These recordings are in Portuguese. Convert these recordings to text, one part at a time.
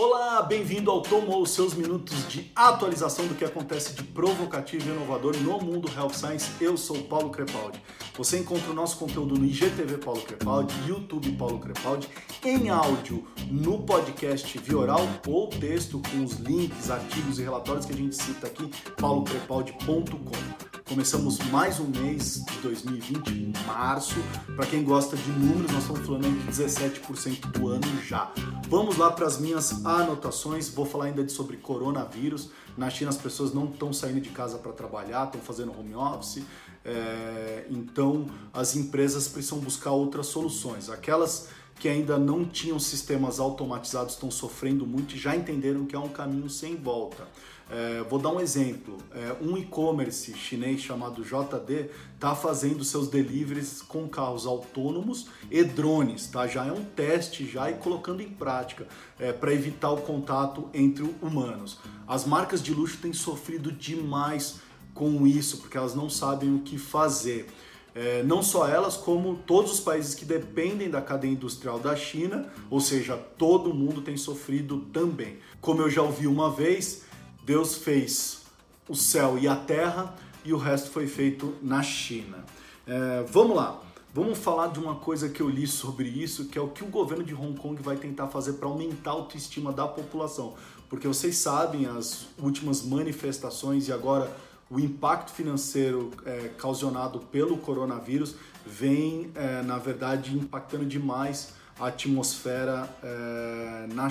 Olá, bem-vindo ao Tomou, seus minutos de atualização do que acontece de provocativo e inovador no mundo Health Science. Eu sou Paulo Crepaldi. Você encontra o nosso conteúdo no IGTV Paulo Crepaldi, YouTube Paulo Crepaldi, em áudio no podcast via oral ou texto com os links, artigos e relatórios que a gente cita aqui, paulocrepaldi.com. Começamos mais um mês de 2020, em março. Para quem gosta de números, nós estamos falando de 17% do ano já. Vamos lá para as minhas anotações. Vou falar ainda sobre coronavírus. Na China, as pessoas não estão saindo de casa para trabalhar, estão fazendo home office. É... então, as empresas precisam buscar outras soluções. Aquelas que ainda não tinham sistemas automatizados estão sofrendo muito e já entenderam que é um caminho sem volta. É, vou dar um exemplo. É, um e-commerce chinês chamado JD está fazendo seus deliveries com carros autônomos e drones, tá? Já é um teste já e colocando em prática é, para evitar o contato entre humanos. As marcas de luxo têm sofrido demais com isso porque elas não sabem o que fazer. É, não só elas, como todos os países que dependem da cadeia industrial da China, ou seja, todo mundo tem sofrido também. Como eu já ouvi uma vez, Deus fez o céu e a terra e o resto foi feito na China. É, vamos lá, vamos falar de uma coisa que eu li sobre isso, que é o que o governo de Hong Kong vai tentar fazer para aumentar a autoestima da população. Porque vocês sabem as últimas manifestações e agora o impacto financeiro é, causado pelo coronavírus vem, é, na verdade, impactando demais a atmosfera é, na,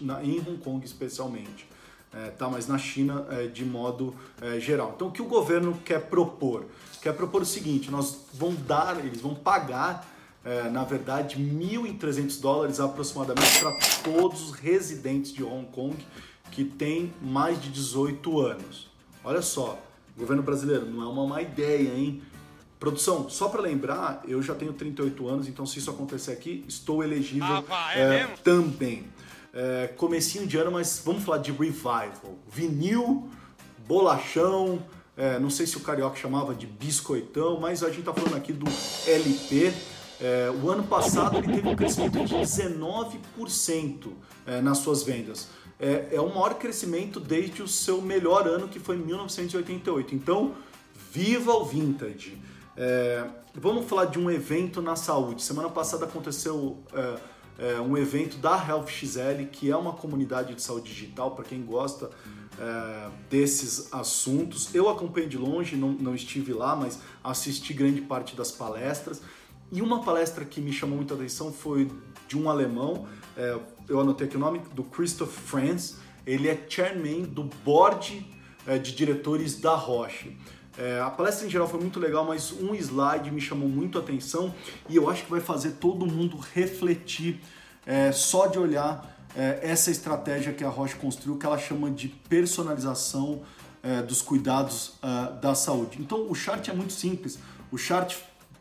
na, em Hong Kong, especialmente é, tá? mas na China é, de modo é, geral. Então o que o governo quer propor? Quer propor o seguinte, nós vamos dar, eles vão pagar, é, na verdade, 1.300 dólares aproximadamente para todos os residentes de Hong Kong que têm mais de 18 anos. Olha só, governo brasileiro, não é uma má ideia, hein? Produção, só para lembrar, eu já tenho 38 anos, então se isso acontecer aqui, estou elegível ah, é também é, comecinho de ano, mas vamos falar de revival. Vinil, bolachão, é, não sei se o carioca chamava de biscoitão, mas a gente tá falando aqui do LP. É, o ano passado ele teve um crescimento de 19% é, nas suas vendas. É, é o maior crescimento desde o seu melhor ano, que foi em 1988. Então, viva o vintage! É, vamos falar de um evento na saúde. Semana passada aconteceu é, um evento da Health XL, que é uma comunidade de saúde digital para quem gosta é, desses assuntos. Eu acompanhei de longe, não, não estive lá, mas assisti grande parte das palestras. E uma palestra que me chamou muita atenção foi de um alemão, é, eu anotei aqui o nome, do Christoph Franz. Ele é chairman do board é, de diretores da Roche. É, a palestra em geral foi muito legal, mas um slide me chamou muito a atenção e eu acho que vai fazer todo mundo refletir é, só de olhar é, essa estratégia que a Roche construiu, que ela chama de personalização é, dos cuidados é, da saúde. Então o chart é muito simples. O chart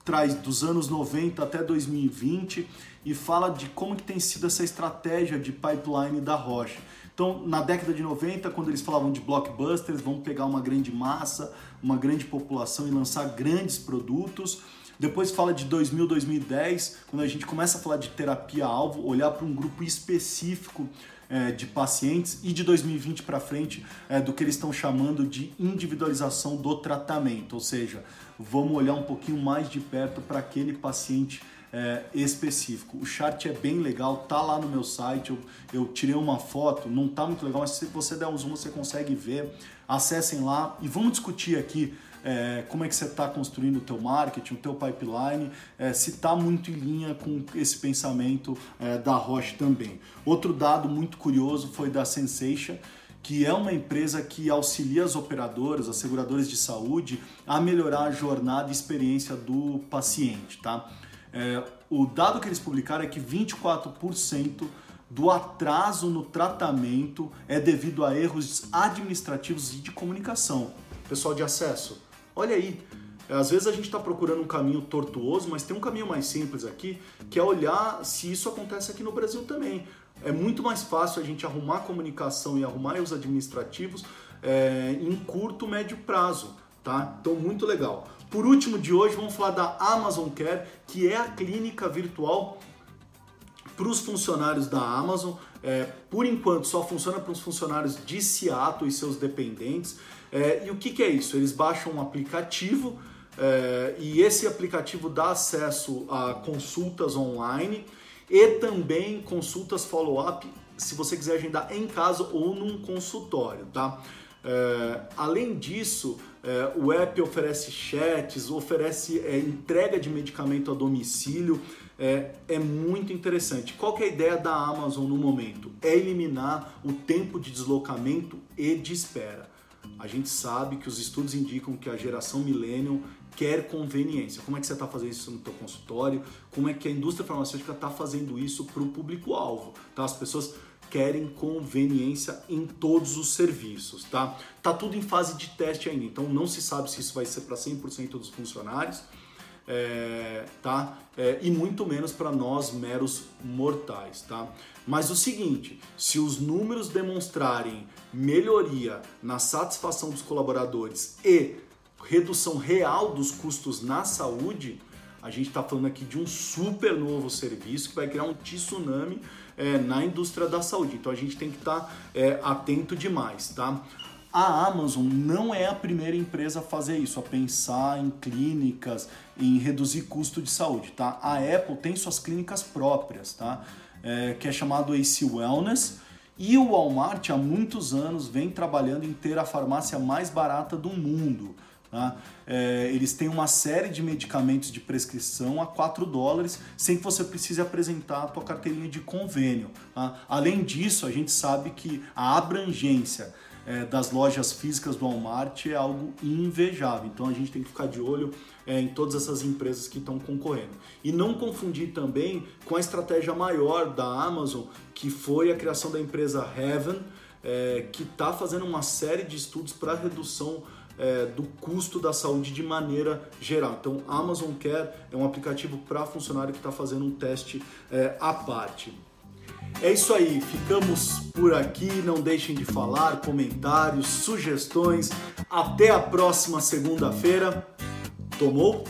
traz dos anos 90 até 2020 e fala de como que tem sido essa estratégia de pipeline da Roche. Então, na década de 90, quando eles falavam de blockbusters, vamos pegar uma grande massa, uma grande população e lançar grandes produtos. Depois fala de 2000, 2010, quando a gente começa a falar de terapia-alvo, olhar para um grupo específico é, de pacientes e de 2020 para frente é, do que eles estão chamando de individualização do tratamento, ou seja, vamos olhar um pouquinho mais de perto para aquele paciente é, específico. O chart é bem legal, tá lá no meu site. Eu, eu tirei uma foto, não tá muito legal, mas se você der um zoom você consegue ver. Acessem lá e vamos discutir aqui é, como é que você está construindo o teu marketing, o teu pipeline, é, se está muito em linha com esse pensamento é, da Roche também. Outro dado muito curioso foi da Sensation, que é uma empresa que auxilia as operadoras, as seguradoras de saúde, a melhorar a jornada e experiência do paciente, tá? É, o dado que eles publicaram é que 24% do atraso no tratamento é devido a erros administrativos e de comunicação. Pessoal de acesso, olha aí. Às vezes a gente está procurando um caminho tortuoso, mas tem um caminho mais simples aqui, que é olhar se isso acontece aqui no Brasil também. É muito mais fácil a gente arrumar a comunicação e arrumar os administrativos é, em curto, médio prazo, tá? Então, muito legal. Por último de hoje, vamos falar da Amazon Care, que é a clínica virtual para os funcionários da Amazon. É, por enquanto só funciona para os funcionários de Seattle e seus dependentes. É, e o que, que, é isso? Eles baixam um aplicativo é, e esse aplicativo dá acesso a consultas online e também consultas follow-up se você quiser agendar em casa ou num consultório, tá? É, além disso, é, o app oferece chats, oferece é, entrega de medicamento a domicílio. É, é, muito interessante. Qual que é a ideia da Amazon no momento? É eliminar o tempo de deslocamento e de espera. A gente sabe que os estudos indicam que a geração millennial quer conveniência. Como é que você está fazendo isso no teu consultório? Como é que a indústria farmacêutica está fazendo isso para o público-alvo? Tá? As pessoas querem conveniência em todos os serviços, tá? Tá tudo em fase de teste ainda, então não se sabe se isso vai ser para 100% dos funcionários, é, tá? É, e muito menos para nós meros mortais, tá? Mas o seguinte, se os números demonstrarem melhoria na satisfação dos colaboradores e redução real dos custos na saúde, a gente está falando aqui de um super novo serviço que vai criar um tsunami é, na indústria da saúde. Então a gente tem que estar tá, é, atento demais, tá? A Amazon não é a primeira empresa a fazer isso, a pensar em clínicas, em reduzir custo de saúde, tá? A Apple tem suas clínicas próprias, tá? É, que é chamado AC Wellness. E o Walmart há muitos anos vem trabalhando em ter a farmácia mais barata do mundo. Tá? É, eles têm uma série de medicamentos de prescrição a 4 dólares, sem que você precise apresentar a tua carteirinha de convênio. Tá? Além disso, a gente sabe que a abrangência é, das lojas físicas do Walmart é algo invejável. Então a gente tem que ficar de olho é, em todas essas empresas que estão concorrendo. E não confundir também com a estratégia maior da Amazon, que foi a criação da empresa Heaven, é, que está fazendo uma série de estudos para redução é, do custo da saúde de maneira geral. Então, Amazon Care é um aplicativo para funcionário que está fazendo um teste é, à parte. É isso aí, ficamos por aqui. Não deixem de falar, comentários, sugestões. Até a próxima segunda-feira. Tomou?